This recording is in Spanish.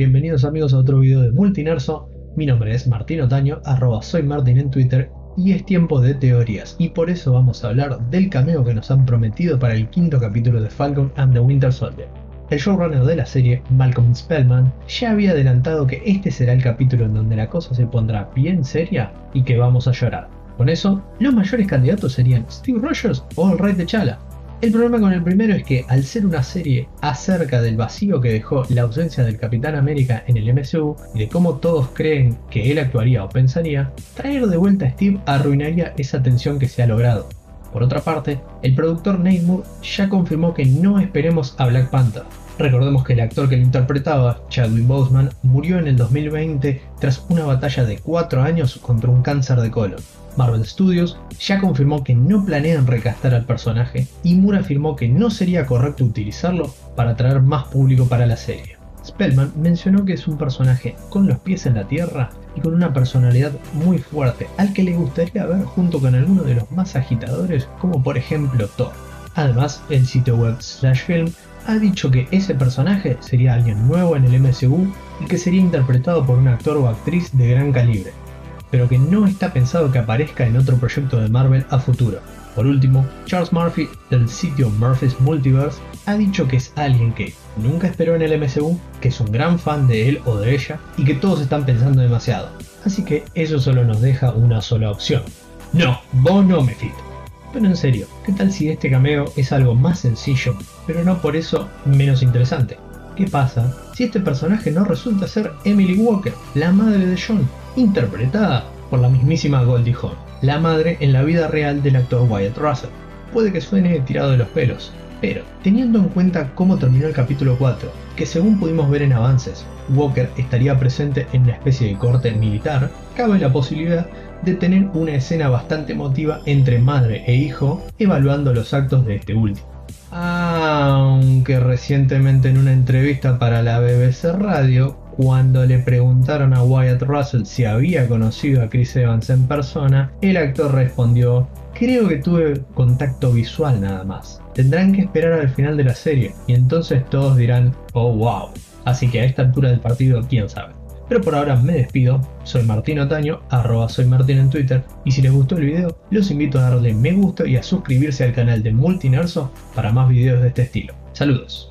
Bienvenidos amigos a otro video de Multinerso. Mi nombre es Martín Otaño, arroba en Twitter y es tiempo de teorías y por eso vamos a hablar del cameo que nos han prometido para el quinto capítulo de Falcon and the Winter Soldier. El showrunner de la serie, Malcolm Spellman, ya había adelantado que este será el capítulo en donde la cosa se pondrá bien seria y que vamos a llorar. Con eso, los mayores candidatos serían Steve Rogers o el Rey de Chala. El problema con el primero es que al ser una serie acerca del vacío que dejó la ausencia del Capitán América en el MCU y de cómo todos creen que él actuaría o pensaría, traer de vuelta a Steve arruinaría esa tensión que se ha logrado. Por otra parte, el productor Nate Moore ya confirmó que no esperemos a Black Panther. Recordemos que el actor que lo interpretaba, Chadwick Boseman, murió en el 2020 tras una batalla de 4 años contra un cáncer de colon. Marvel Studios ya confirmó que no planean recastar al personaje y Moore afirmó que no sería correcto utilizarlo para atraer más público para la serie. Spellman mencionó que es un personaje con los pies en la tierra y con una personalidad muy fuerte, al que le gustaría ver junto con alguno de los más agitadores, como por ejemplo Thor. Además, el sitio web Slash Film ha dicho que ese personaje sería alguien nuevo en el MCU y que sería interpretado por un actor o actriz de gran calibre, pero que no está pensado que aparezca en otro proyecto de Marvel a futuro. Por último, Charles Murphy del sitio Murphy's Multiverse ha dicho que es alguien que nunca esperó en el MCU, que es un gran fan de él o de ella y que todos están pensando demasiado. Así que eso solo nos deja una sola opción. No, vos no me. Pero en serio, ¿qué tal si este cameo es algo más sencillo, pero no por eso menos interesante? ¿Qué pasa si este personaje no resulta ser Emily Walker, la madre de John, interpretada por la mismísima Goldie Hawn, la madre en la vida real del actor Wyatt Russell? Puede que suene tirado de los pelos, pero teniendo en cuenta cómo terminó el capítulo 4, que según pudimos ver en avances, Walker estaría presente en una especie de corte militar, cabe la posibilidad de tener una escena bastante emotiva entre madre e hijo evaluando los actos de este último. Aunque recientemente en una entrevista para la BBC Radio, cuando le preguntaron a Wyatt Russell si había conocido a Chris Evans en persona, el actor respondió, creo que tuve contacto visual nada más. Tendrán que esperar al final de la serie y entonces todos dirán, oh wow. Así que a esta altura del partido, quién sabe. Pero por ahora me despido, soy Martín Otaño, arroba soy Martín en Twitter, y si les gustó el video, los invito a darle me gusta y a suscribirse al canal de Multinerso para más videos de este estilo. Saludos.